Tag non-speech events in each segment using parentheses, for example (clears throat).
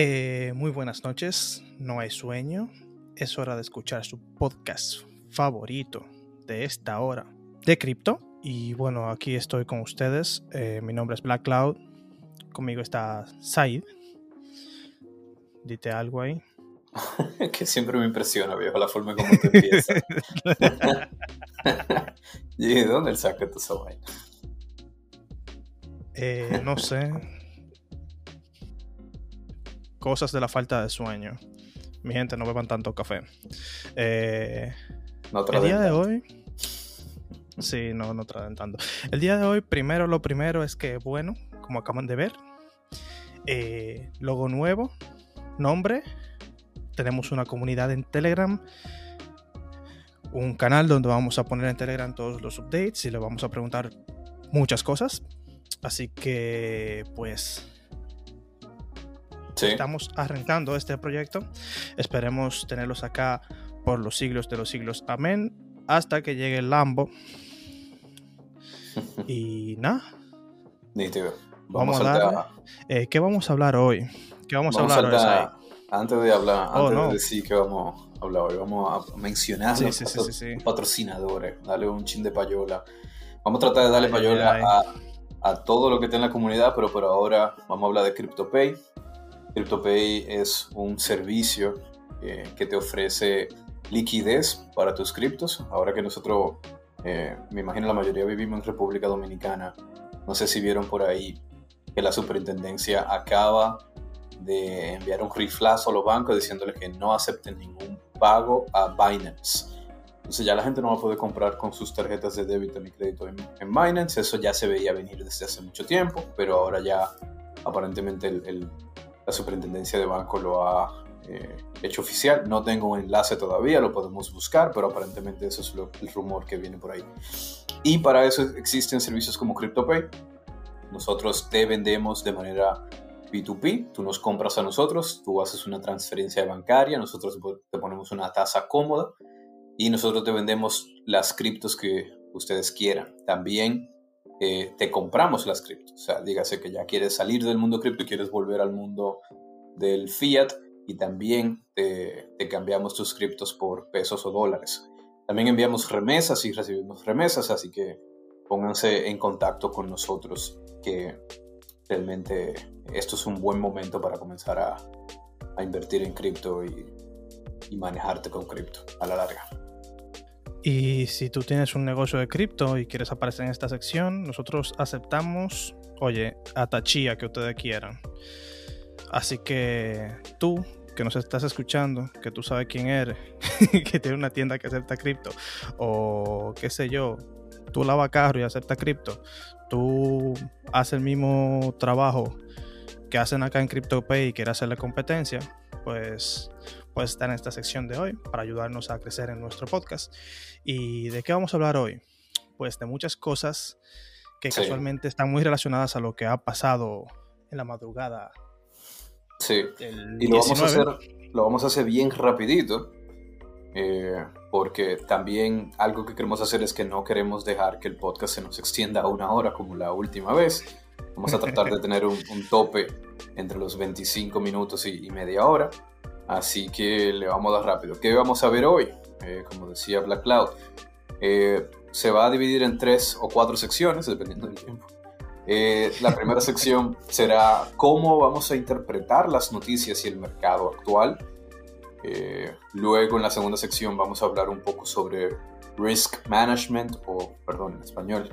Eh, muy buenas noches, no hay sueño, es hora de escuchar su podcast favorito de esta hora de cripto. Y bueno, aquí estoy con ustedes, eh, mi nombre es Black Cloud, conmigo está Said. Dite algo ahí. (laughs) que siempre me impresiona, viejo, la forma como te empieza. (laughs) (laughs) ¿Y de dónde saca esa vaina? Eh, no sé. Cosas de la falta de sueño. Mi gente, no beban tanto café. Eh, el día de hoy. Sí, no, no traen tanto. El día de hoy, primero, lo primero es que, bueno, como acaban de ver, eh, logo nuevo, nombre, tenemos una comunidad en Telegram, un canal donde vamos a poner en Telegram todos los updates y le vamos a preguntar muchas cosas. Así que, pues, estamos arrancando este proyecto. Esperemos tenerlos acá por los siglos de los siglos. Amén. Hasta que llegue el Lambo. (laughs) y nada. Vamos, a darle. Eh, ¿Qué vamos a hablar hoy? ¿Qué vamos, a hablar hoy? Antes de hablar, oh, antes de decir que vamos a hablar hoy, vamos a mencionar a los patrocinadores, darle un chin de payola. Vamos a tratar de darle payola a, a, todo lo que está en la comunidad, pero por ahora vamos a hablar de CryptoPay. CryptoPay es un servicio eh, que te ofrece liquidez para tus criptos. Ahora que nosotros, eh, me imagino la mayoría vivimos en República Dominicana, no sé si vieron por ahí que la superintendencia acaba de enviar un riflazo a los bancos diciéndoles que no acepten ningún pago a Binance. Entonces ya la gente no va a poder comprar con sus tarjetas de débito ni crédito en, Binance. Eso ya se veía venir desde hace mucho tiempo, pero ahora ya aparentemente la superintendencia de banco lo ha eh, hecho oficial. No tengo un enlace todavía, lo podemos buscar, pero aparentemente eso es el rumor que viene por ahí. Y para eso existen servicios como CryptoPay. Nosotros te vendemos de manera P2P, tú nos compras a nosotros, tú haces una transferencia bancaria, nosotros te ponemos una tasa cómoda y nosotros te vendemos las criptos que ustedes quieran. También eh, te compramos las criptos, o sea, dígase que ya quieres salir del mundo cripto y quieres volver al mundo del fiat y también te, te cambiamos tus criptos por pesos o dólares. También enviamos remesas y recibimos remesas, así que pónganse en contacto con nosotros que realmente esto es un buen momento para comenzar a, invertir en cripto y, manejarte con cripto a la larga. Y si tú tienes un negocio de cripto y quieres aparecer en esta sección, nosotros aceptamos, oye, a Tachía que ustedes quieran. Así que tú que nos estás escuchando, que tú sabes quién eres, (laughs) que tiene una tienda que acepta cripto, o qué sé yo, tú lavas carro y acepta cripto, tú haces el mismo trabajo que hacen acá en CryptoPay y quieres hacerle competencia, pues puedes estar en esta sección de hoy para ayudarnos a crecer en nuestro podcast. ¿Y de qué vamos a hablar hoy? Pues de muchas cosas que casualmente están muy relacionadas a lo que ha pasado en la madrugada. Sí. Y lo vamos, a hacer, lo vamos a hacer bien rapidito. Eh, porque también algo que queremos hacer es que no queremos dejar que el podcast se nos extienda a una hora como la última vez. Vamos a tratar de (laughs) tener un, tope entre los 25 minutos y, media hora. Así que le vamos a dar rápido. ¿Qué vamos a ver hoy? Eh, como decía Black Cloud, eh, se va a dividir en tres o cuatro secciones, dependiendo del tiempo. Eh, la primera sección (laughs) será cómo vamos a interpretar las noticias y el mercado actual. luego en la segunda sección vamos a hablar un poco sobre risk management o, perdón, en español,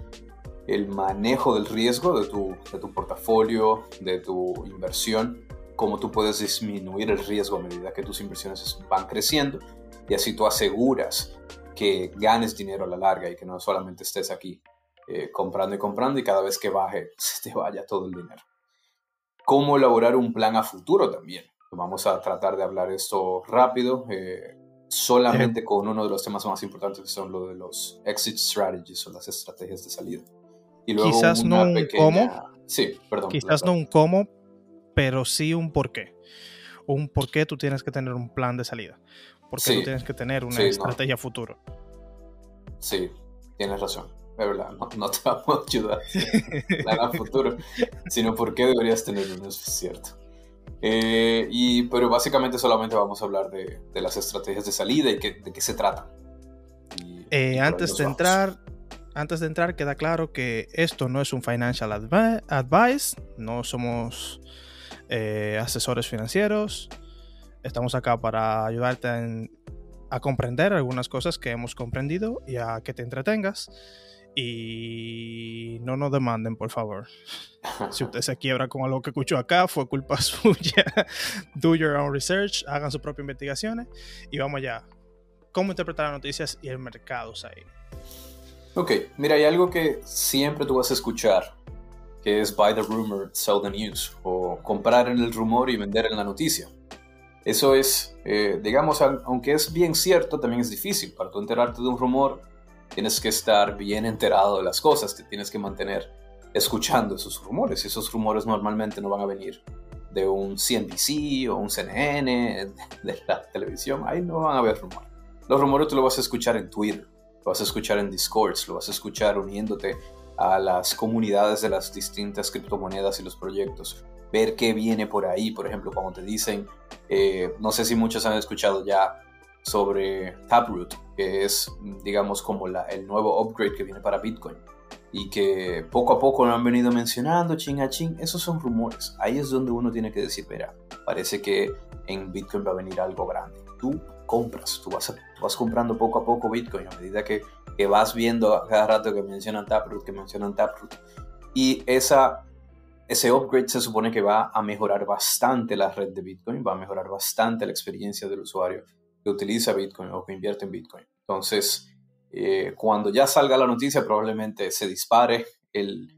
el manejo del riesgo de tu, de tu portafolio, de tu inversión, cómo tú puedes disminuir el riesgo a medida que tus inversiones van creciendo y así tú aseguras que ganes dinero a la larga y que no solamente estés aquí eh, comprando y comprando y cada vez que baje (laughs) se te vaya todo el dinero. Cómo elaborar un plan a futuro también. Vamos a tratar de hablar esto rápido, eh, solamente con uno de los temas más importantes que son lo de los exit strategies o las estrategias de salida quizás no un cómo. Sí, perdón. Quizás no un cómo, pero sí un por qué. Un por qué tú tienes que tener un plan de salida. Porque tú tienes que tener una estrategia futuro. Sí, tienes razón. Es verdad, no, te (laughs) vamos a ayudar a futuro, sino por qué deberías tener uno, es cierto. Eh, y, pero básicamente solamente vamos a hablar de, las estrategias de salida y de qué se trata. Eh, antes de entrar, antes de entrar, queda claro que esto no es un financial advice, no somos eh, asesores financieros. Estamos acá para ayudarte a, comprender algunas cosas que hemos comprendido y a que te entretengas. Y no nos demanden, por favor. si usted se quiebra con algo que escuchó acá, fue culpa (laughs) suya. Do your own research, hagan sus propias investigaciones y vamos allá. ¿Cómo interpretar las noticias y el mercado ahí? Ok, mira, hay algo que siempre tú vas a escuchar, que es buy the rumor, sell the news, o comprar en el rumor y vender en la noticia. Eso es, eh, digamos, aunque es bien cierto, también es difícil. Para tú enterarte de un rumor, tienes que estar bien enterado de las cosas, te tienes que mantener escuchando esos rumores. Esos rumores normalmente no van a venir de un CNBC o un CNN, (laughs) de la televisión, ahí no van a haber rumores. Los rumores tú lo vas a escuchar en Twitter, lo vas a escuchar en Discord, lo vas a escuchar uniéndote a las comunidades de las distintas criptomonedas y los proyectos. Ver qué viene por ahí, por ejemplo, cuando te dicen, eh, no sé si muchos han escuchado ya sobre Taproot, que es, digamos, como la, el nuevo upgrade que viene para Bitcoin y que poco a poco lo han venido mencionando, ching a ching, esos son rumores. Ahí es donde uno tiene que decir, mira, parece que en Bitcoin va a venir algo grande. Tú compras, tú vas, vas comprando poco a poco Bitcoin a medida que, que vas viendo cada rato que mencionan Taproot, que mencionan Taproot. Y esa, ese upgrade se supone que va a mejorar bastante la red de Bitcoin, va a mejorar bastante la experiencia del usuario que utiliza Bitcoin o que invierte en Bitcoin. Entonces, eh, cuando ya salga la noticia, probablemente se dispare el,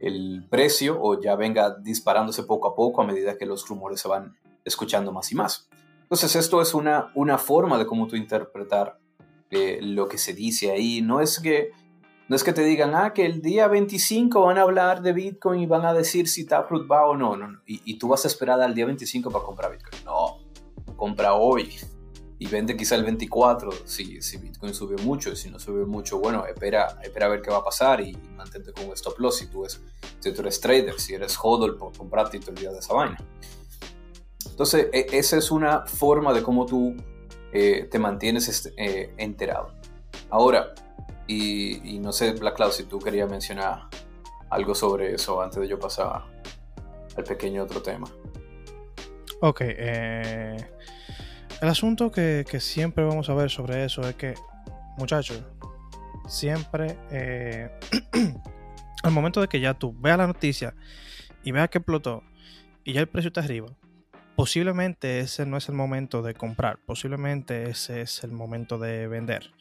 el precio o ya venga disparándose poco a poco a medida que los rumores se van escuchando más y más. Entonces esto es una, una forma de cómo tú interpretar eh, lo que se dice ahí. No es, que, no es que te digan, ah, que el día 25 van a hablar de Bitcoin y van a decir si Taproot va o no. no, Y, y, tú vas a esperar al día 25 para comprar Bitcoin. No, compra hoy y vende quizá el 24 si, si Bitcoin sube mucho. Y si no sube mucho, bueno, espera, espera a ver qué va a pasar y, mantente con un stop loss si tú, si tú eres trader, si eres hodl, por comprarte y te olvidas de esa vaina. Entonces, e, esa es una forma de cómo tú eh, te mantienes este, eh, enterado. Ahora, y, no sé, Black Cloud, si tú querías mencionar algo sobre eso antes de yo pasar al pequeño otro tema. Ok, eh, el asunto que, siempre vamos a ver sobre eso es que, muchachos, siempre (clears throat) al momento de que ya tú veas la noticia y veas que explotó y ya el precio está arriba, posiblemente ese no es el momento de comprar, posiblemente ese es el momento de vender.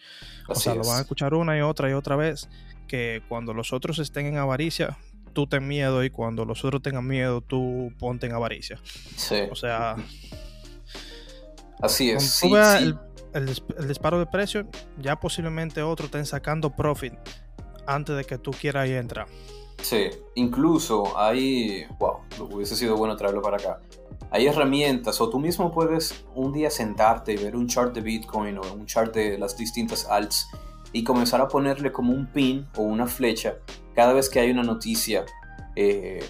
o sea, lo van a escuchar una y otra y otra vez, que cuando los otros estén en avaricia, tú ten miedo y cuando los otros tengan miedo, tú ponte en avaricia. Sí. O sea... Así es. Sí, El, el, disparo de precio, ya posiblemente otros estén sacando profit antes de que tú quieras ir a entrar. Sí, incluso ahí, wow, hubiese sido bueno traerlo para acá hay herramientas o tú mismo puedes un día sentarte y ver un chart de Bitcoin o un chart de las distintas alts y comenzar a ponerle como un pin o una flecha cada vez que hay una noticia eh,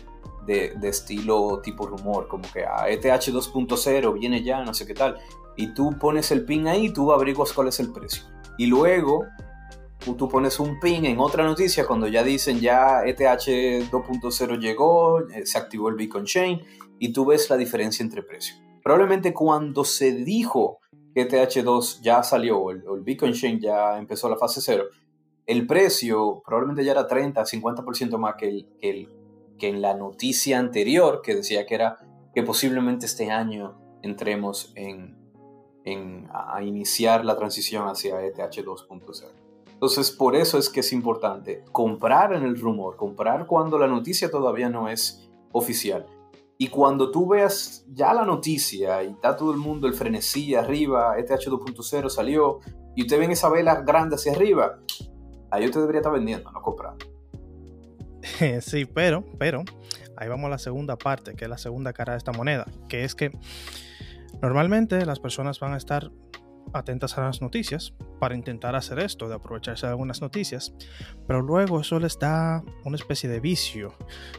de, estilo tipo rumor, como que a ETH 2.0 viene ya, no sé qué tal. Y tú pones el pin ahí y tú averiguas cuál es el precio. Y luego tú pones un pin en otra noticia cuando ya dicen ya ETH 2.0 llegó, eh, se activó el Bitcoin Chain y tú ves la diferencia entre precios. Probablemente cuando se dijo que ETH2 ya salió o el, Bitcoin Chain ya empezó la fase 0, el precio probablemente ya era 30, 50% más que, el, que, que en la noticia anterior que decía que era que posiblemente este año entremos en, en a iniciar la transición hacia ETH 2.0. Entonces, por eso es que es importante comprar en el rumor, comprar cuando la noticia todavía no es oficial y cuando tú veas ya la noticia y está todo el mundo el frenesí arriba, ETH 2.0 salió, y usted ven esa vela grande hacia arriba, ahí usted debería estar vendiendo, no comprando. (laughs) Sí, pero, pero, ahí vamos a la segunda parte, que es la segunda cara de esta moneda, que es que normalmente las personas van a estar atentas a las noticias para intentar hacer esto, de aprovecharse de algunas noticias, pero luego eso les da una especie de vicio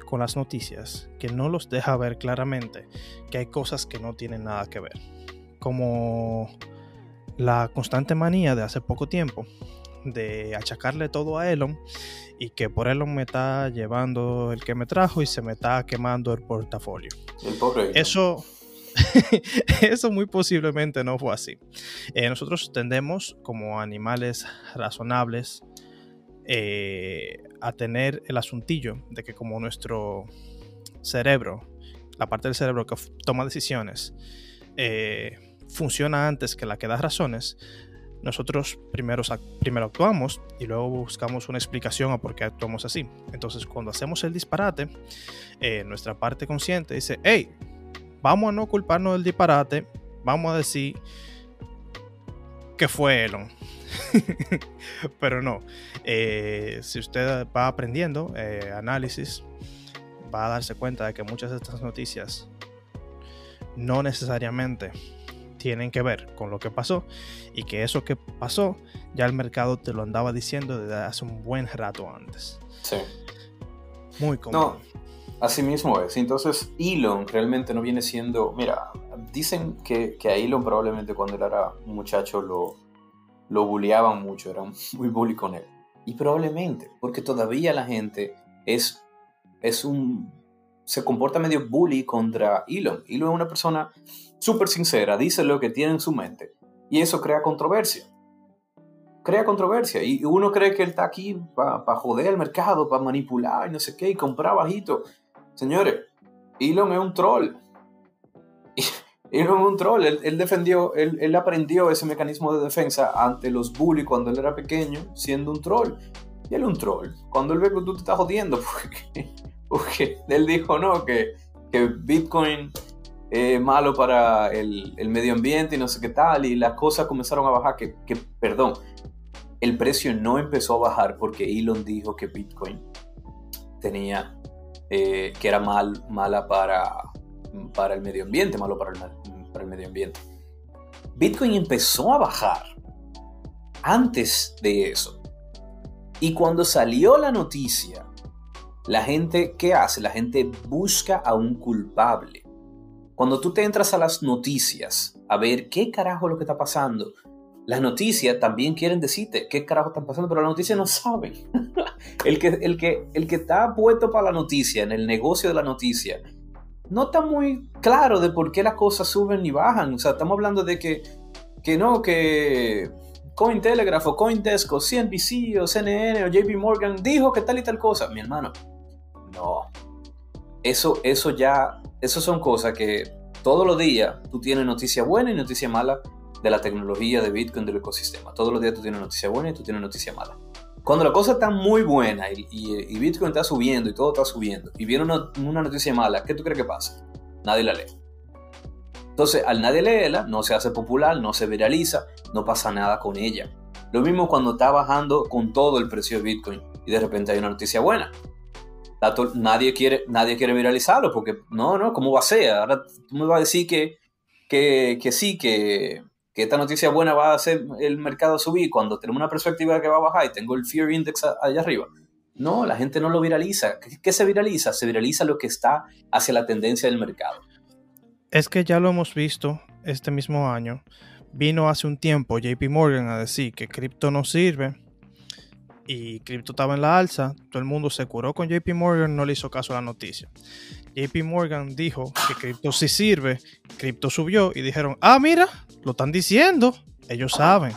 con las noticias que no los deja ver claramente que hay cosas que no tienen nada que ver, como la constante manía de hace poco tiempo de achacarle todo a Elon y que por Elon me está llevando el que me trajo y se me está quemando el portafolio. Eso (laughs) Eso muy posiblemente no fue así. Eh, nosotros tendemos como animales razonables eh, a tener el asuntillo de que como nuestro cerebro, la parte del cerebro que toma decisiones, eh, funciona antes que la que da razones, nosotros primero, primero actuamos y luego buscamos una explicación a por qué actuamos así. Entonces, cuando hacemos el disparate, nuestra parte consciente dice, hey, vamos a no culparnos del disparate, vamos a decir que fue Elon. (laughs) Pero no, eh, si usted va aprendiendo eh, análisis, va a darse cuenta de que muchas de estas noticias no necesariamente tienen que ver con lo que pasó y que eso que pasó ya el mercado te lo andaba diciendo desde hace un buen rato antes. Sí. Muy común. Así mismo es. Entonces, Elon realmente no viene siendo. Mira, dicen que, que a Elon probablemente cuando él era un muchacho lo, lo bulleaban mucho, eran muy bully con él. Y probablemente, porque todavía la gente es, es un. se comporta medio bully contra Elon. Elon es una persona súper sincera, dice lo que tiene en su mente. Y eso crea controversia. Crea controversia. Y uno cree que él está aquí para joder al mercado, para manipular y no sé qué, y comprar bajito. Señores, Elon es un troll. (laughs) Elon es un troll. Él, defendió, él, aprendió ese mecanismo de defensa ante los bullies cuando él era pequeño, siendo un troll. Y él es un troll. Cuando él ve que tú te estás jodiendo, (laughs) porque, él dijo no, que, que Bitcoin es malo para el, medio ambiente y no sé qué tal, y las cosas comenzaron a bajar, que, que, perdón, el precio no empezó a bajar porque Elon dijo que Bitcoin tenía eh, que era mal, mala para, para el medio ambiente, malo para el, para el medio ambiente. Bitcoin empezó a bajar antes de eso. Y cuando salió la noticia, la gente, ¿qué hace? La gente busca a un culpable. Cuando tú te entras a las noticias a ver qué carajo lo que está pasando, las noticias también quieren decirte qué carajo están pasando, pero las noticias no saben. (laughs) el, que, el, que, el que está puesto para la noticia, en el negocio de la noticia, no está muy claro de por qué las cosas suben y bajan. O sea, estamos hablando de que, que no, que Cointelegraph o Coindesk o CNBC o CNN o JP Morgan dijo que tal y tal cosa. Mi hermano, no. Eso, eso ya, eso son cosas que todos los días tú tienes noticia buena y noticia mala de la tecnología de Bitcoin, del ecosistema. Todos los días tú tienes noticia buena y tú tienes noticia mala. Cuando la cosa está muy buena y, Bitcoin está subiendo y todo está subiendo y viene una, una, noticia mala, ¿qué tú crees que pasa? Nadie la lee. Entonces, al nadie leerla, no se hace popular, no se viraliza, no pasa nada con ella. Lo mismo cuando está bajando con todo el precio de Bitcoin y de repente hay una noticia buena. Nadie quiere, nadie quiere viralizarlo porque no, no, ¿cómo va a ser? Ahora tú me vas a decir que, que, que sí, que, que esta noticia buena va a hacer el mercado subir cuando tenemos una perspectiva que va a bajar y tengo el Fear Index allá arriba. No, la gente no lo viraliza. ¿Qué, se viraliza? Se viraliza lo que está hacia la tendencia del mercado. Es que ya lo hemos visto este mismo año. Vino hace un tiempo JP Morgan a decir que cripto no sirve y cripto estaba en la alza. Todo el mundo se curó con JP Morgan, no le hizo caso a la noticia. JP Morgan dijo que cripto sí sirve, cripto subió y dijeron, ah, mira, lo están diciendo, ellos saben.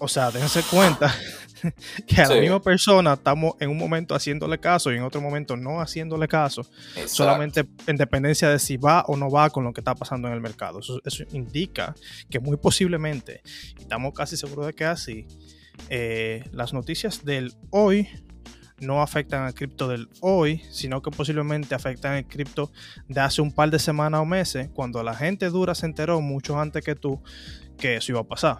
O sea, déjense cuenta (laughs) que a la misma persona estamos en un momento haciéndole caso y en otro momento no haciéndole caso, solamente en dependencia de si va o no va con lo que está pasando en el mercado. Eso, eso indica que muy posiblemente, estamos casi seguros de que así, eh, las noticias del hoy no afectan al cripto del hoy, sino que posiblemente afectan el cripto de hace un par de semanas o meses, cuando la gente dura se enteró mucho antes que tú que eso iba a pasar.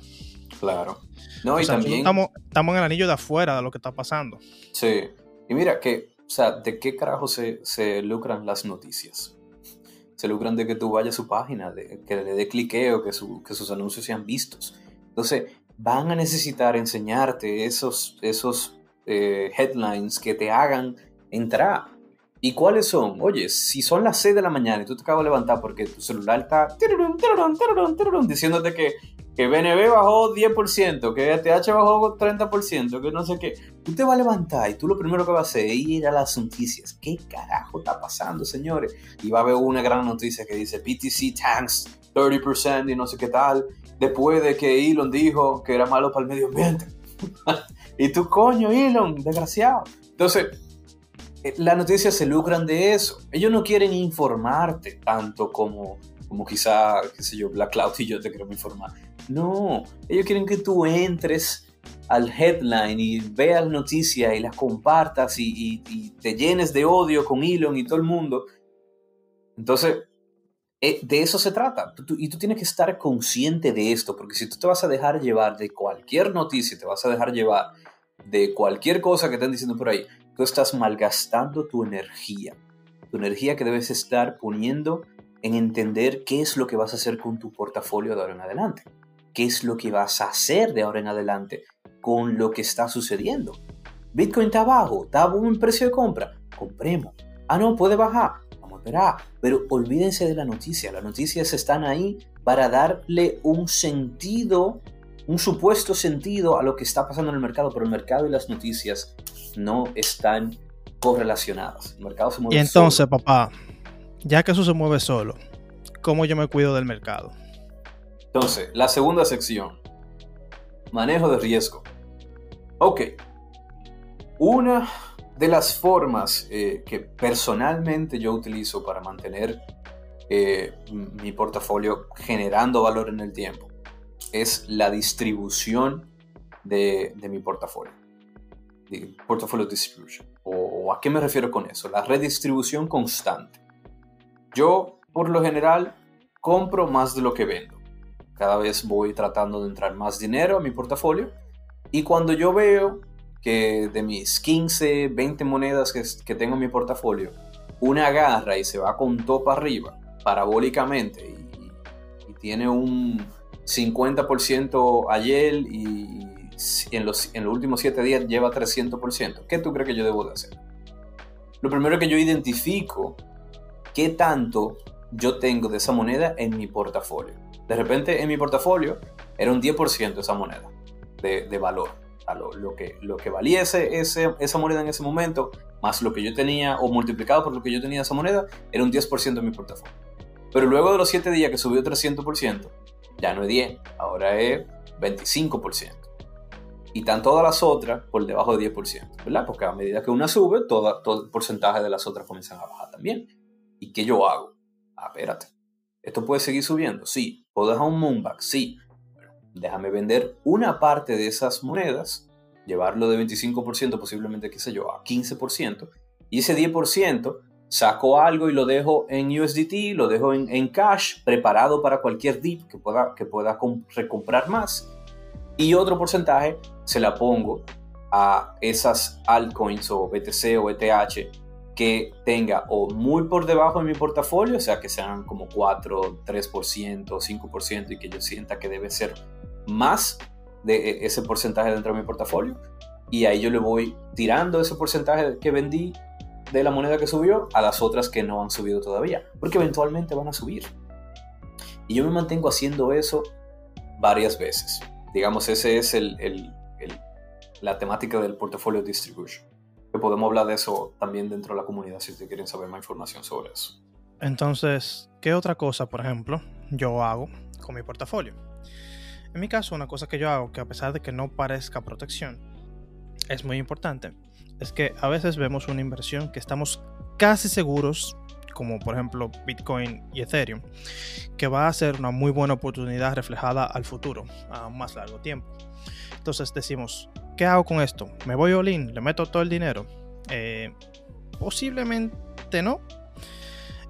Claro. No, y también... Estamos, estamos, en el anillo de afuera de lo que está pasando. Sí. Y mira que, o sea, ¿de qué carajo se, se lucran las noticias? se lucran de que tú vayas a su página, de que le dé cliqueo, que, que sus anuncios sean vistos. Entonces, van a necesitar enseñarte esos, esos eh, headlines que te hagan entrar. ¿Y cuáles son? Oye, si son las 6 de la mañana y tú te acabas de levantar porque tu celular está diciéndote que, que BNB bajó 10%, que ATH bajó 30%, que no sé qué, tú te vas a levantar y tú lo primero que vas a hacer es ir a las noticias. ¿Qué carajo está pasando, señores? Y va a haber una gran noticia que dice BTC tanks 30% y no sé qué tal, después de que Elon dijo que era malo para el medio ambiente. (laughs) y tú, coño, Elon, desgraciado. Entonces, eh, las noticias se lucran de eso. Ellos no quieren informarte tanto como, como quizá, qué sé yo, Black Cloud y yo te queremos informar. No, ellos quieren que tú entres al headline y veas la noticia y las compartas y, y, te llenes de odio con Elon y todo el mundo. Entonces, de eso se trata. y tú tienes que estar consciente de esto, porque si tú te vas a dejar llevar de cualquier noticia, te vas a dejar llevar de cualquier cosa que estén diciendo por ahí, tú estás malgastando tu energía. Tu energía que debes estar poniendo en entender qué es lo que vas a hacer con tu portafolio de ahora en adelante. ¿Qué es lo que vas a hacer de ahora en adelante con lo que está sucediendo? Bitcoin está abajo, está a buen precio de compra. Compremos. Ah, no, puede bajar. Pero olvídense de la noticia. Las noticias están ahí para darle un sentido, un supuesto sentido a lo que está pasando en el mercado. Pero el mercado y las noticias no están correlacionadas. El mercado se mueve Y entonces, papá, ya que eso se mueve solo, ¿cómo yo me cuido del mercado? Entonces, la segunda sección, manejo de riesgo. Ok, una de las formas eh, que personalmente yo utilizo para mantener eh, mi portafolio generando valor en el tiempo es la distribución de mi portafolio portfolio distribution. O, a qué me refiero con eso? La redistribución constante. Yo, por lo general, compro más de lo que vendo. Cada vez voy tratando de entrar más dinero a mi portafolio. Y cuando yo veo que de mis 15, 20 monedas que, que tengo en mi portafolio, una agarra y se va con topa arriba, parabólicamente, y, y tiene un 50% ayer y en los, en los últimos 7 días lleva 300%. ¿Qué tú crees que yo debo de hacer? Lo primero que yo identifico qué tanto yo tengo de esa moneda en mi portafolio. De repente en mi portafolio era un 10% esa moneda de, valor. A lo, que, lo que valiese ese, esa moneda en ese momento, más lo que yo tenía, o multiplicado por lo que yo tenía esa moneda, era un 10% de mi portafolio. Pero luego de los 7 días que subió 300%, ya no es 10, ahora es 25% y están todas las otras por debajo de 10%, ¿verdad? Porque a medida que una sube, todo, todo el porcentaje de las otras comienzan a bajar también. ¿Y qué yo hago? Ah, espérate. ¿Esto puede seguir subiendo? Sí. ¿Puedo dejar un moonback? Sí. Déjame vender una parte de esas monedas, llevarlo de 25%, posiblemente, qué sé yo, a 15%, y ese 10% saco algo y lo dejo en USDT, lo dejo en, en cash, preparado para cualquier dip que pueda, que pueda recomprar más y otro porcentaje se la pongo a esas altcoins o BTC o ETH que tenga o muy por debajo de mi portafolio, o sea que sean como 4, 3%, 5% y que yo sienta que debe ser más de e, ese porcentaje dentro de mi portafolio. Y ahí yo le voy tirando ese porcentaje que vendí de la moneda que subió a las otras que no han subido todavía, porque eventualmente van a subir. Y yo me mantengo haciendo eso varias veces. Digamos, ese es el, la temática del portafolio distribution. Que podemos hablar de eso también dentro de la comunidad si te quieren saber más información sobre eso. Entonces, ¿qué otra cosa, por ejemplo, yo hago con mi portafolio? En mi caso, una cosa que yo hago, que a pesar de que no parezca protección, es muy importante, es que a veces vemos una inversión que estamos casi seguros como por ejemplo Bitcoin y Ethereum, que va a ser una muy buena oportunidad reflejada al futuro, a más largo tiempo. Entonces decimos, ¿qué hago con esto? ¿Me voy all in? ¿Le meto todo el dinero? Eh, posiblemente no.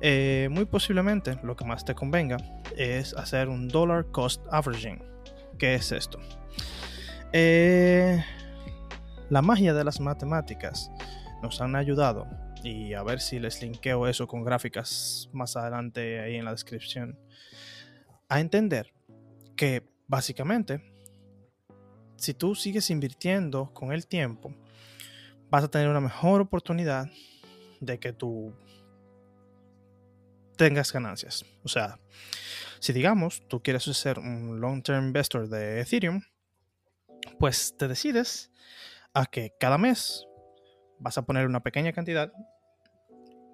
Eh, muy posiblemente lo que más te convenga es hacer un dollar cost averaging. ¿Qué es esto? Eh, la magia de las matemáticas nos han ayudado y a ver si les linkeo eso con gráficas más adelante ahí en la descripción, a entender que básicamente, si tú sigues invirtiendo con el tiempo, vas a tener una mejor oportunidad de que tú tengas ganancias. O sea, si digamos tú quieres ser un long-term investor de Ethereum, pues te decides a que cada mes vas a poner una pequeña cantidad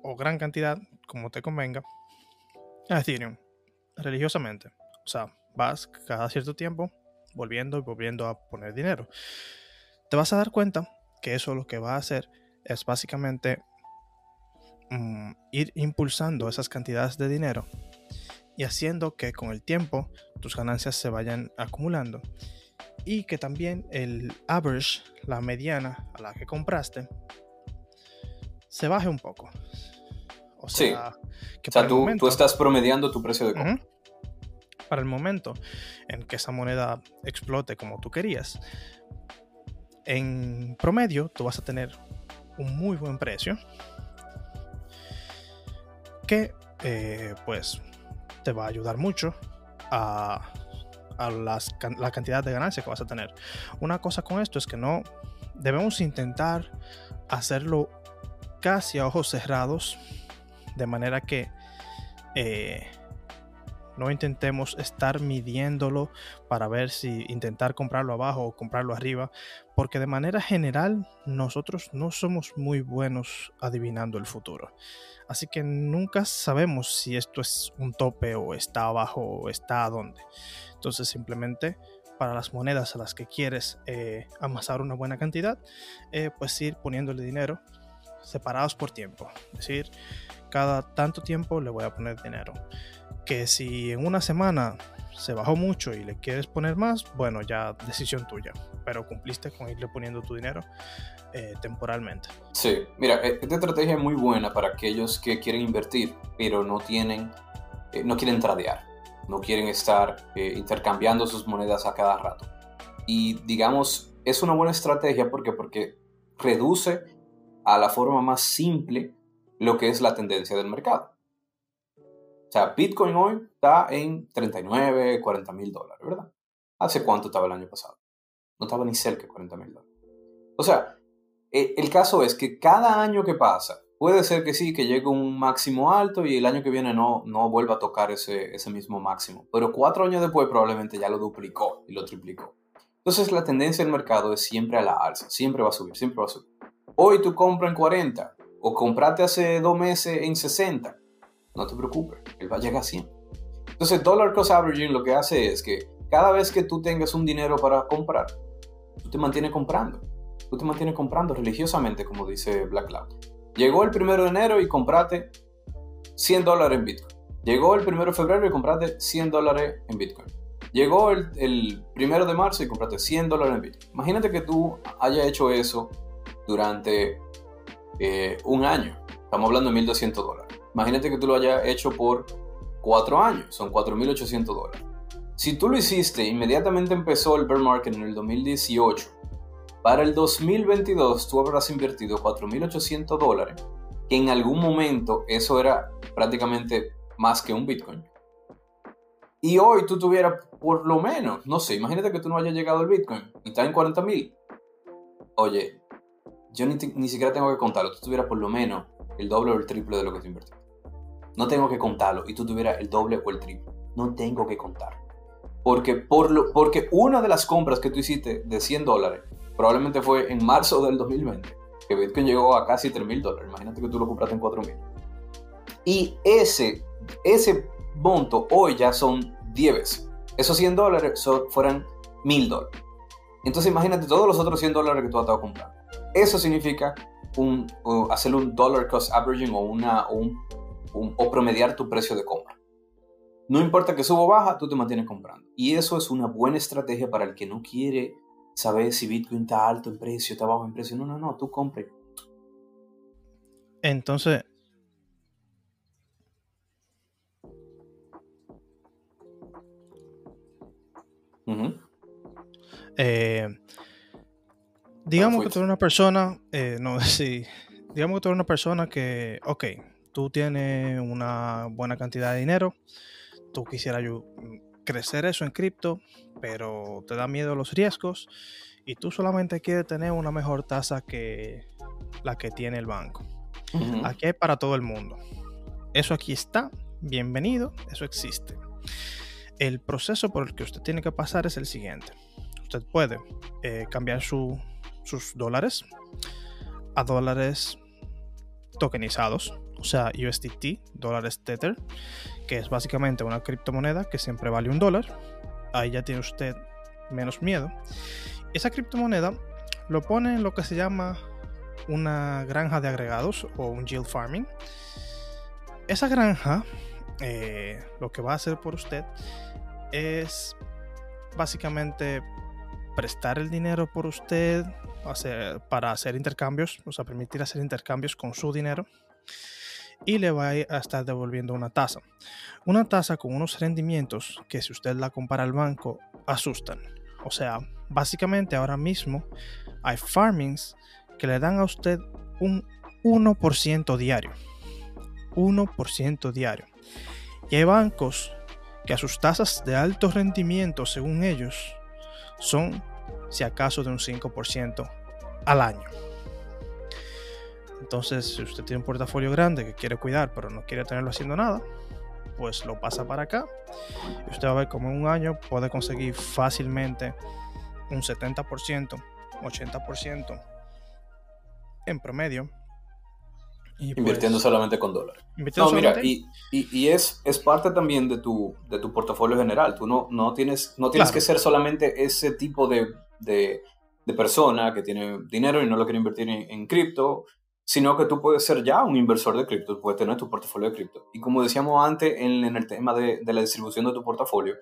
o gran cantidad, como te convenga, a Ethereum, religiosamente. O sea, vas cada cierto tiempo volviendo y volviendo a poner dinero. Te vas a dar cuenta que eso lo que va a hacer es básicamente mm, ir impulsando esas cantidades de dinero y haciendo que con el tiempo tus ganancias se vayan acumulando y que también el average, la mediana a la que compraste, se baje un poco. O sea, que tú, tú, estás promediando tu precio de compra. Para el momento en que esa moneda explote como tú querías, en promedio tú vas a tener un muy buen precio que eh, pues te va a ayudar mucho a, la cantidad de ganancia que vas a tener. Una cosa con esto es que no debemos intentar hacerlo casi a ojos cerrados, de manera que eh, no intentemos estar midiéndolo para ver si intentar comprarlo abajo o comprarlo arriba, porque de manera general nosotros no somos muy buenos adivinando el futuro. Así que nunca sabemos si esto es un tope o está abajo o está a dónde. Entonces simplemente para las monedas a las que quieres eh, amasar una buena cantidad, eh, pues ir poniéndole dinero separados por tiempo. Es decir, cada tanto tiempo le voy a poner dinero. Que si en una semana se bajó mucho y le quieres poner más, bueno, ya decisión tuya. Pero cumpliste con irle poniendo tu dinero eh, temporalmente. Sí, mira, e, esta estrategia es muy buena para aquellos que quieren invertir, pero no tienen, eh, no quieren tradear, no quieren estar eh, intercambiando sus monedas a cada rato. Y digamos, es una buena estrategia porque, porque reduce a la forma más simple lo que es la tendencia del mercado. Sea, Bitcoin hoy está en 39, 40 mil dólares, ¿verdad? ¿Hace cuánto estaba el año pasado? No estaba ni cerca de 40 mil dólares. O sea, e, el caso es que cada año que pasa, puede ser que sí, que llegue un máximo alto y el año que viene no, no vuelva a tocar ese, ese mismo máximo. Pero cuatro años después probablemente ya lo duplicó y lo triplicó. Entonces la tendencia del mercado es siempre a la alza, siempre va a subir, siempre va a subir. Hoy tú compras en 40, o compraste hace dos meses en 60, no te preocupes, él va a llegar a 100. Entonces, dollar cost averaging lo que hace es que cada vez que tú tengas un dinero para comprar, tú te mantienes comprando. Tú te mantienes comprando religiosamente, como dice Black Cloud. Llegó el primero de enero y compraste 100 dólares en Bitcoin. Llegó el primero de febrero y compraste 100 dólares en Bitcoin. Llegó el, el primero de marzo y compraste 100 dólares en Bitcoin. Imagínate que tú hayas hecho eso durante eh, un año. Estamos hablando de 1.200 dólares. Imagínate que tú lo hayas hecho por cuatro años, son 4.800 dólares. Si tú lo hiciste, inmediatamente empezó el bear market en el 2018. Para el 2022 tú habrás invertido 4.800 dólares, que en algún momento eso era prácticamente más que un Bitcoin. Y hoy tú tuvieras por lo menos, no sé, imagínate que tú no hayas llegado al Bitcoin y está en 40.000. Oye, yo ni, siquiera tengo que contarlo. Tú tuvieras por lo menos el doble o el triple de lo que tú invertiste. No tengo que contarlo y tú tuvieras el doble o el triple. No tengo que contar. Porque, por lo, porque una de las compras que tú hiciste de 100 dólares probablemente fue en marzo del 2020, que Bitcoin llegó a casi 3 mil dólares. Imagínate que tú lo compraste en 4 mil. Y ese, ese monto hoy ya son 10 veces. Esos 100 dólares fueran 1000 dólares. Entonces imagínate todos los otros 100 dólares que tú has estado comprando. Eso significa un, hacer un dollar cost averaging o, una, un, o promediar tu precio de compra. No importa que suba o baja, tú te mantienes comprando. Y eso es una buena estrategia para el que no quiere saber si Bitcoin está alto en precio, está bajo en precio. No, no, no, tú compre. Entonces... eh, Digamos que tú eres una persona, eh, no, (laughs) sí, digamos que tú eres una persona que, ok, tú tienes una buena cantidad de dinero, tú quisieras crecer eso en cripto, pero te da miedo los riesgos y tú solamente quieres tener una mejor tasa que la que tiene el banco. Aquí hay para todo el mundo. Eso aquí está, bienvenido, eso existe. El proceso por el que usted tiene que pasar es el siguiente. Usted puede eh, cambiar sus dólares a dólares tokenizados, o sea, USDT, dólares Tether, que es básicamente una criptomoneda que siempre vale un dólar. Ahí ya tiene usted menos miedo. Esa criptomoneda lo pone en lo que se llama una granja de agregados o un yield farming. Esa granja eh, lo que va a hacer por usted es básicamente prestar el dinero por usted para hacer intercambios, o sea, permitir hacer intercambios con su dinero y le va a estar devolviendo una tasa. Una tasa con unos rendimientos que si usted la compara al banco asustan. O sea, básicamente ahora mismo hay farmings que le dan a usted un 1% diario. 1% diario. Y hay bancos que a sus tasas de alto rendimiento, según ellos, son si acaso de un 5% al año. Entonces, si usted tiene un portafolio grande que quiere cuidar, pero no quiere tenerlo haciendo nada, pues lo pasa para acá. Y usted va a ver cómo en un año puede conseguir fácilmente un 70%, 80% en promedio. Invirtiendo pues solamente con dólares. No, mira, y, y, es, es parte también de tu, de tu portafolio general. Tú no, no tienes, no tienes que ser solamente ese tipo de, de, de, persona que tiene dinero y no lo quiere invertir en, en cripto, sino que tú puedes ser ya un inversor de cripto, puedes tener tu portafolio de cripto. Y como decíamos antes en, en el tema de, la distribución de tu portafolio,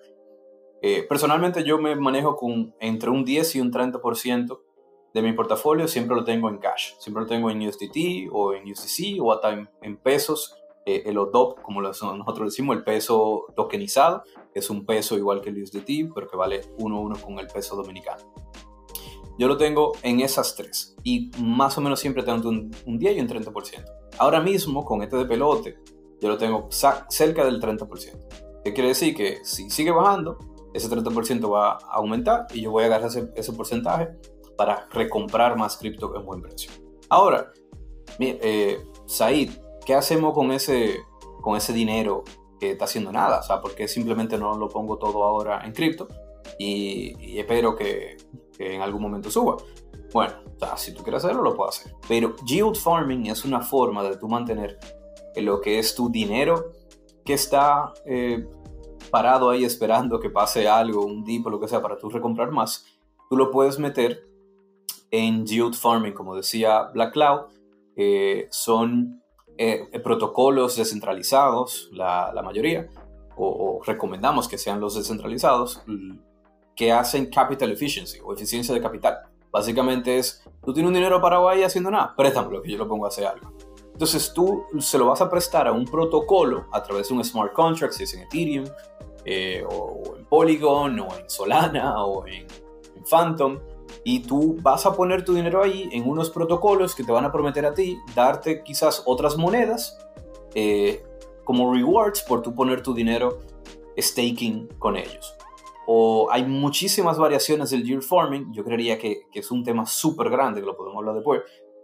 eh, personalmente yo me manejo con entre un 10 y un 30% de mi portafolio siempre lo tengo en cash. Siempre lo tengo en USDT o en USDC o hasta en, pesos. Eh, el ODOP, como nosotros decimos, el peso tokenizado, es un peso igual que el USDT, pero que vale uno a uno con el peso dominicano. Yo lo tengo en esas tres y más o menos siempre tengo un, un 10 y un 30%. Ahora mismo, con este de pelote, yo lo tengo cerca del 30%. ¿Qué quiere decir? Que si sigue bajando, ese 30% va a aumentar y yo voy a agarrar ese, ese porcentaje para recomprar más cripto en buen precio. Ahora, eh, Said, ¿qué hacemos con ese, con ese dinero que está haciendo nada? O sea, ¿por qué simplemente no lo pongo todo ahora en cripto y, espero que, en algún momento suba? Bueno, si tú quieres hacerlo, lo puedo hacer. Pero yield farming es una forma de tú mantener lo que es tu dinero que está eh, parado ahí esperando que pase algo, un dip o lo que sea, para tú recomprar más. Tú lo puedes meter en yield farming, como decía Black Cloud, eh, son eh, protocolos descentralizados, la, mayoría, o, recomendamos que sean los descentralizados, que hacen capital efficiency o eficiencia de capital. Básicamente es, tú tienes un dinero parado ahí haciendo nada, préstamelo que yo lo pongo a hacer algo. Entonces tú se lo vas a prestar a un protocolo a través de un smart contract, si es en Ethereum, eh, o, en Polygon, o en Solana, o en Phantom y tú vas a poner tu dinero ahí en unos protocolos que te van a prometer a ti darte quizás otras monedas eh, como rewards por tú poner tu dinero staking con ellos. O hay muchísimas variaciones del yield farming, yo creería que, que es un tema súper grande, que lo podemos hablar después,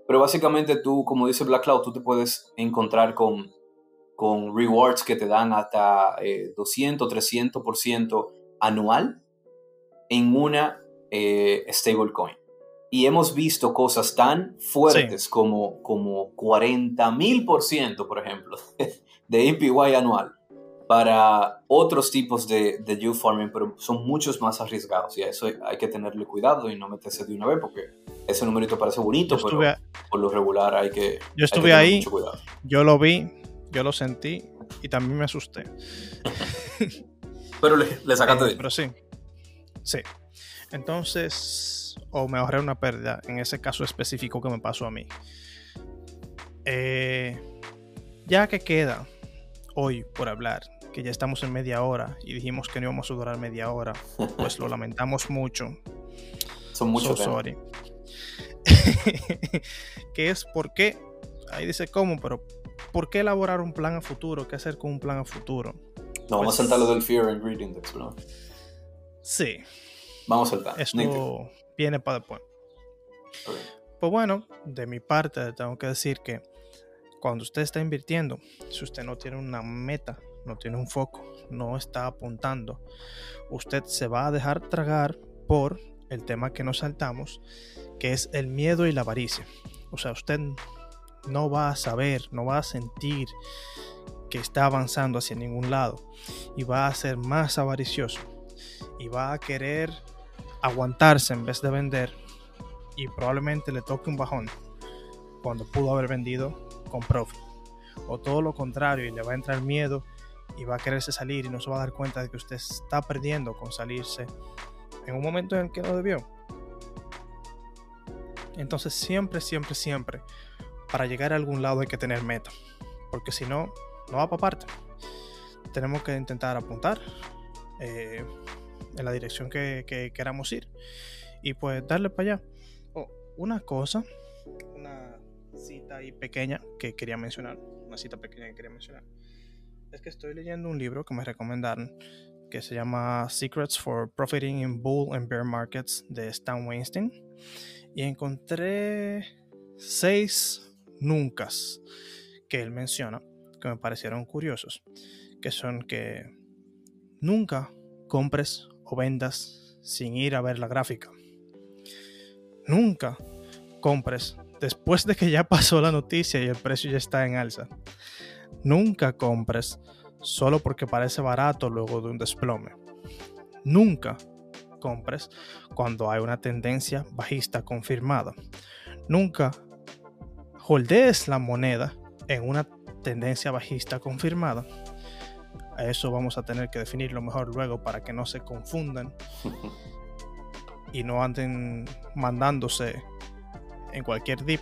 pero básicamente tú, como dice Black Cloud, tú te puedes encontrar con, con rewards que te dan hasta eh, 200, 300% anual en una eh, stablecoin. Y hemos visto cosas tan fuertes como, como 40 mil por ciento, por ejemplo, (laughs) de APY anual para otros tipos de, de yield farming, pero son muchos más arriesgados y a eso hay que tenerle cuidado y no meterse de una vez porque ese numerito parece bonito, pero por lo regular hay que. Yo estuve ahí, yo lo vi, yo lo sentí y también me asusté. pero le, le sacaste de. Pero sí, sí. Entonces, o me ahorré una pérdida en ese caso específico que me pasó a mí. Eh, ya que queda hoy por hablar, que ya estamos en media hora y dijimos que no íbamos a durar media hora, pues lo (laughs) lamentamos mucho. Son muchos. sorry. (laughs) que es porque ahí dice cómo, pero ¿por qué elaborar un plan a futuro? ¿Qué hacer con un plan a futuro? No, vamos a pues saltar lo del Fear and Greed Index, ¿no? Sí. Vamos a saltar. Eso viene para después. Pues bueno, de mi parte tengo que decir que cuando usted está invirtiendo, si usted no tiene una meta, no tiene un foco, no está apuntando, usted se va a dejar tragar por el tema que nos saltamos, que es el miedo y la avaricia. O sea, usted no va a saber, no va a sentir que está avanzando hacia ningún lado y va a ser más avaricioso y va a querer aguantarse en vez de vender y probablemente le toque un bajón cuando pudo haber vendido con profit o todo lo contrario y le va a entrar miedo y va a quererse salir y no se va a dar cuenta de que usted está perdiendo con salirse en un momento en el que no debió. Entonces siempre, siempre, siempre, para llegar a algún lado hay que tener meta, porque si no, no va para parte. Tenemos que intentar apuntar eh, en la dirección que, queramos ir y pues darle para allá. Oh, una cosa, una cita pequeña que quería mencionar, una cita pequeña que quería mencionar, es que estoy leyendo un libro que me recomendaron que se llama Secrets for Profiting in Bull and Bear Markets de Stan Weinstein y encontré seis nunca que él menciona que me parecieron curiosos, que son que nunca compres o vendas sin ir a ver la gráfica. Nunca compres después de que ya pasó la noticia y el precio ya está en alza. Nunca compres solo porque parece barato luego de un desplome. Nunca compres cuando hay una tendencia bajista confirmada. Nunca holdees la moneda en una tendencia bajista confirmada. A eso vamos a tener que definirlo mejor luego para que no se confundan (laughs) y no anden mandándose en cualquier dip.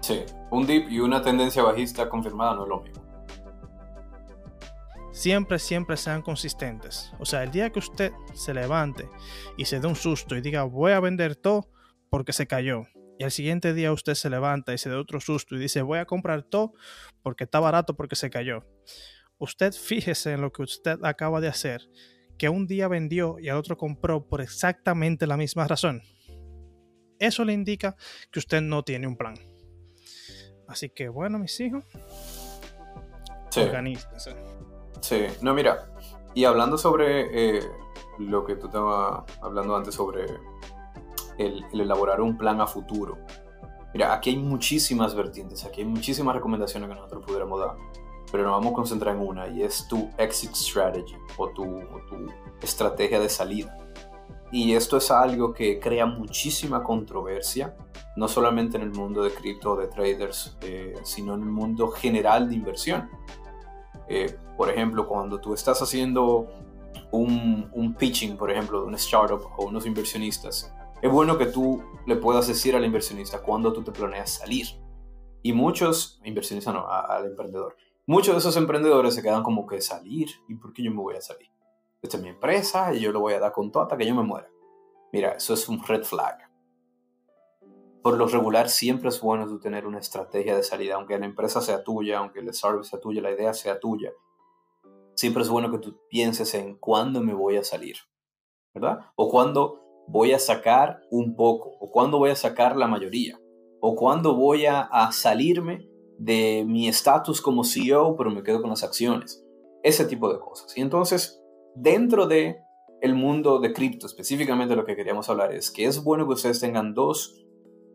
Sí, un dip y una tendencia bajista confirmada no es lo mismo siempre, siempre sean consistentes. O sea, el día que usted se levante y se dé un susto y diga voy a vender todo porque se cayó. Y al siguiente día usted se levanta y se da otro susto y dice voy a comprar todo porque está barato porque se cayó. Usted fíjese en lo que usted acaba de hacer, que un día vendió y al otro compró por exactamente la misma razón. Eso le indica que usted no tiene un plan. Así que bueno, mis hijos, sí. Sí, no, mira, y hablando sobre eh, lo que tú estabas hablando antes sobre el, elaborar un plan a futuro. Mira, aquí hay muchísimas vertientes, aquí hay muchísimas recomendaciones que nosotros pudiéramos dar, pero nos vamos a concentrar en una y es tu exit strategy o tu, estrategia de salida. Y esto es algo que crea muchísima controversia, no solamente en el mundo de cripto de traders, eh, sino en el mundo general de inversión. Eh, por ejemplo, cuando tú estás haciendo un, un, pitching, por ejemplo, de una startup o unos inversionistas, es bueno que tú le puedas decir al inversionista cuándo tú te planeas salir. Y muchos, inversionistas no, al emprendedor, muchos de esos emprendedores se quedan como que salir, ¿y por qué yo me voy a salir? Esta es mi empresa y yo lo voy a dar con todo hasta que yo me muera. Mira, eso es un red flag por lo regular siempre es bueno tú tener una estrategia de salida, aunque la empresa sea tuya, aunque el service sea tuya, la idea sea tuya. Siempre es bueno que tú pienses en cuándo me voy a salir, ¿verdad? O cuándo voy a sacar un poco, o cuándo voy a sacar la mayoría, o cuándo voy a, salirme de mi estatus como CEO, pero me quedo con las acciones. Ese tipo de cosas. Y entonces, dentro de el mundo de cripto, específicamente lo que queríamos hablar es que es bueno que ustedes tengan dos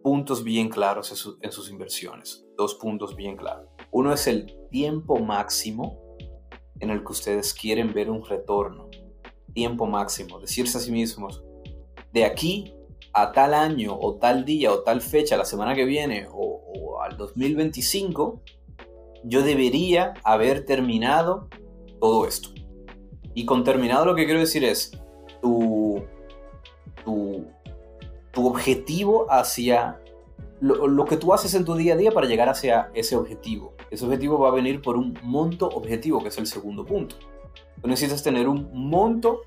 puntos bien claros en, sus inversiones. Dos puntos bien claros. Uno es el tiempo máximo en el que ustedes quieren ver un retorno. Tiempo máximo. Decirse a sí mismos, de aquí a tal año o tal día o tal fecha, la semana que viene o, o al 2025, yo debería haber terminado todo esto. Y con terminado lo que quiero decir es, tu, tu tu objetivo hacia lo, que tú haces en tu día a día para llegar hacia ese objetivo. Ese objetivo va a venir por un monto objetivo, que es el segundo punto. Tú necesitas tener un monto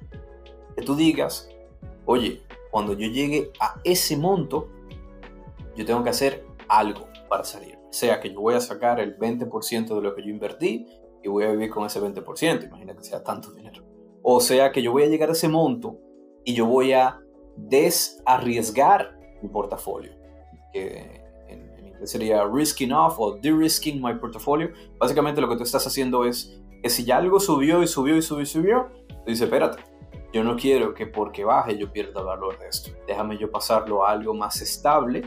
que tú digas, oye, cuando yo llegue a ese monto, yo tengo que hacer algo para salir. sea que yo voy a sacar el 20% de lo que yo invertí y voy a vivir con ese 20%, imagina que sea tanto dinero. O sea que yo voy a llegar a ese monto y yo voy a desarriesgar mi portafolio, que en, inglés sería risking off o de-risking my portfolio. Básicamente lo que tú estás haciendo es que si ya algo subió y subió y subió y subió, tú dices, espérate, yo no quiero que porque baje yo pierda valor de esto. Déjame yo pasarlo a algo más estable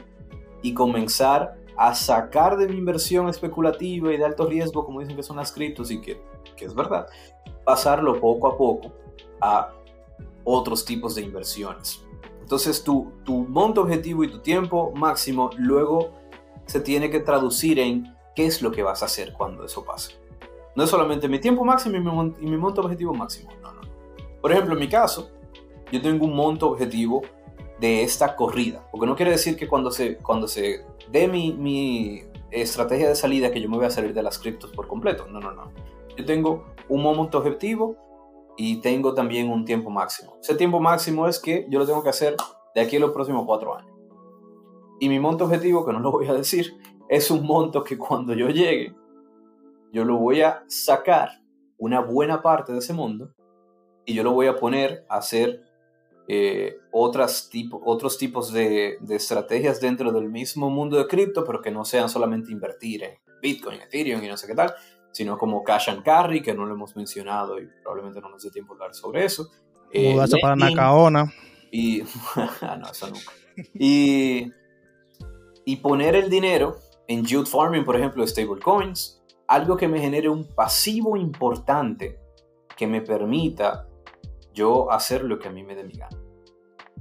y comenzar a sacar de mi inversión especulativa y de alto riesgo, como dicen que son las criptos y que, que es verdad, pasarlo poco a poco a otros tipos de inversiones. Entonces tu, tu monto objetivo y tu tiempo máximo luego se tiene que traducir en qué es lo que vas a hacer cuando eso pase. No es solamente mi tiempo máximo y mi, y mi monto objetivo máximo. No, no. Por ejemplo, en mi caso, yo tengo un monto objetivo de esta corrida. Porque no quiere decir que cuando se, cuando se dé mi, mi estrategia de salida que yo me voy a salir de las criptos por completo. No, no, no. Yo tengo un monto objetivo y tengo también un tiempo máximo. Ese tiempo máximo es que yo lo tengo que hacer de aquí a los próximos cuatro años. Y mi monto objetivo, que no lo voy a decir, es un monto que cuando yo llegue, yo lo voy a sacar una buena parte de ese mundo y yo lo voy a poner a hacer eh, otras otros tipos de, de, estrategias dentro del mismo mundo de cripto, pero que no sean solamente invertir en Bitcoin, Ethereum y no sé qué tal, sino como Cash and Carry, que no lo hemos mencionado y probablemente no nos dé tiempo hablar sobre eso. Eh, para Nakaona. Y, (laughs) no, eso nunca. Y, y poner el dinero en yield farming, por ejemplo, stablecoins, algo que me genere un pasivo importante que me permita yo hacer lo que a mí me dé mi gana.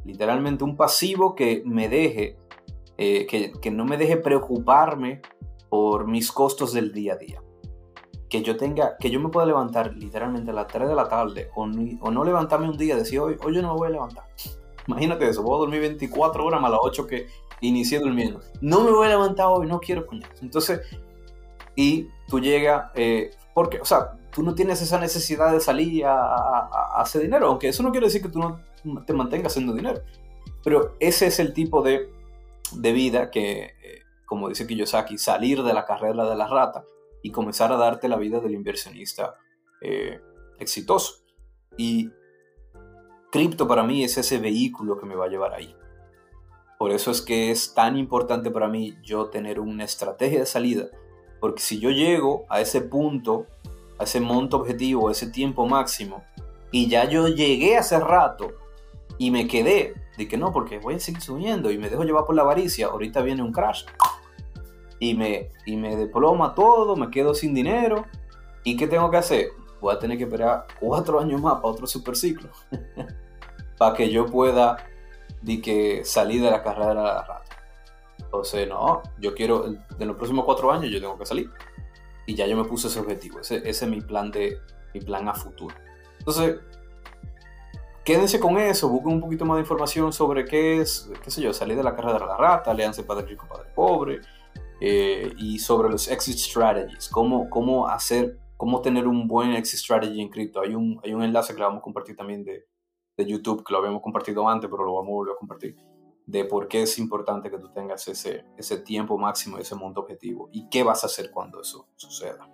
Literalmente un pasivo que me deje, eh, que, no me deje preocuparme por mis costos del día a día. Que yo tenga, que yo me pueda levantar literalmente a las 3 de la tarde o, no levantarme un día y decir, hoy, hoy yo no me voy a levantar. (laughs) Imagínate eso, voy a dormir 24 horas más las 8 que inicié durmiendo. No me voy a levantar hoy, no quiero coñazo. Entonces, y tú llegas, eh, porque, o sea, tú no tienes esa necesidad de salir a, hacer dinero, aunque eso no quiere decir que tú no te mantengas haciendo dinero. Pero ese es el tipo de, vida que, eh, como dice Kiyosaki, salir de la carrera de la rata y comenzar a darte la vida del inversionista eh, exitoso. Y cripto para mí es ese vehículo que me va a llevar ahí. Por eso es que es tan importante para mí yo tener una estrategia de salida, porque si yo llego a ese punto a ese monto objetivo, a ese tiempo máximo, y ya yo llegué hace rato y me quedé de que no, porque voy a seguir subiendo y me dejo llevar por la avaricia, ahorita viene un crash y me, y me diploma todo, me quedo sin dinero. ¿Y qué tengo que hacer? Voy a tener que esperar cuatro años más para otro superciclo. (laughs) para que yo pueda de que salir de la carrera de la rata. Entonces, no, yo quiero, en los próximos cuatro años yo tengo que salir y ya yo me puse ese objetivo. Ese, es mi plan, de, mi plan a futuro. Entonces, quédense con eso, busquen un poquito más de información sobre qué es, qué sé yo, salir de la carrera de la rata, alianza padre rico, padre pobre, eh, y sobre los exit strategies, cómo, cómo hacer, cómo tener un buen exit strategy en cripto. Hay un, hay un enlace que lo vamos a compartir también de, de YouTube, que lo habíamos compartido antes, pero lo vamos a volver a compartir de por qué es importante que tú tengas ese, ese tiempo máximo, ese monto objetivo y qué vas a hacer cuando eso suceda.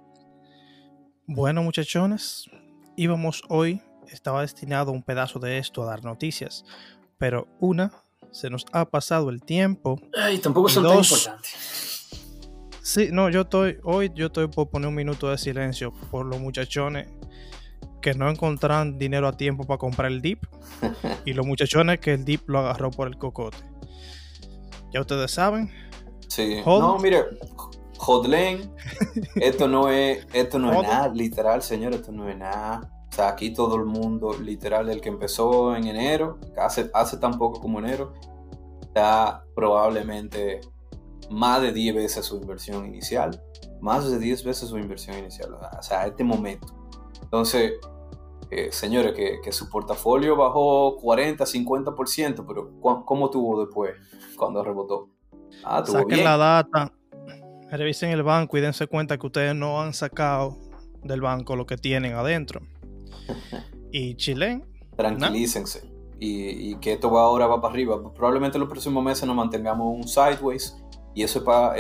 Bueno, muchachones, íbamos hoy, estaba destinado un pedazo de esto a dar noticias, pero una, se nos ha pasado el tiempo. Ay, tampoco son tan importantes. Sí, no, yo estoy, hoy yo estoy por poner un minuto de silencio por los muchachones que no encontraron dinero a tiempo para comprar el dip (laughs) y los muchachones que el dip lo agarró por el cocote. Ya ustedes saben. Sí. No, mire, Hodlen, (laughs) esto no es, esto no es nada, literal, señor, esto no es nada. O sea, aquí todo el mundo, literal, el que empezó en enero, hace, hace tan poco como enero, está probablemente más de 10 veces su inversión inicial. Más de 10 veces su inversión inicial. O sea, a este momento. Entonces, eh, señores, que, su portafolio bajó 40, 50%, pero ¿cómo tuvo después cuando rebotó? Ah, tuvo Saquen la data, revisen el banco y dense cuenta que ustedes no han sacado del banco lo que tienen adentro. (laughs) y Chile. Tranquilícense. Y, que esto va ahora va para arriba. Probablemente en los próximos meses nos mantengamos un sideways Y eso es para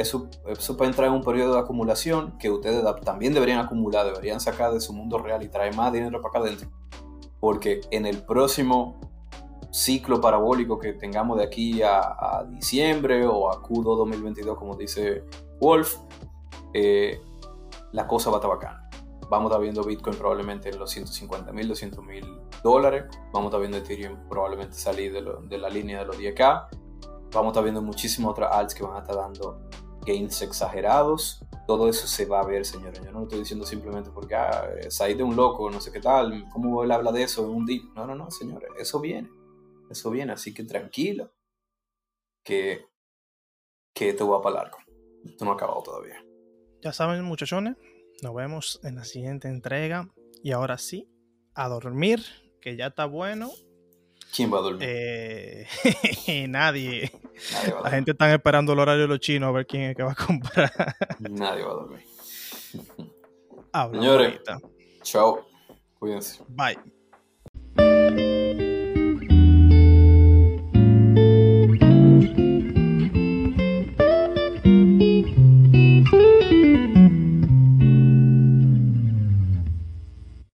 para entrar en un periodo de acumulación que ustedes también deberían acumular, deberían sacar de su mundo real y traer más dinero para acá adentro. Porque en el próximo ciclo parabólico que tengamos de aquí a, diciembre o a Q2 2022, como dice Wolf, eh, la cosa va a estar bacana. Vamos a estar viendo Bitcoin probablemente en los 150 mil, 200 mil dólares. Vamos a estar viendo Ethereum probablemente salir de, de la línea de los 10K vamos a estar viendo muchísimas otras alts que van a estar dando gains exagerados. Todo eso se va a ver, señores. Yo no lo estoy diciendo simplemente porque, ah, saí de un loco, no sé qué tal, ¿cómo él habla de eso en un día? No, no, no, señores, eso viene. Eso viene, así que tranquilo. Que, que esto va para largo. Esto no ha acabado todavía. Ya saben, muchachones, nos vemos en la siguiente entrega. Y ahora sí, a dormir, que ya está bueno ¿Quién va a dormir? Eh, (laughs) nadie. La gente está esperando el horario de los chinos a ver quién es que va a comprar. nadie va a dormir. (laughs) Señores, chao. Cuídense. Bye.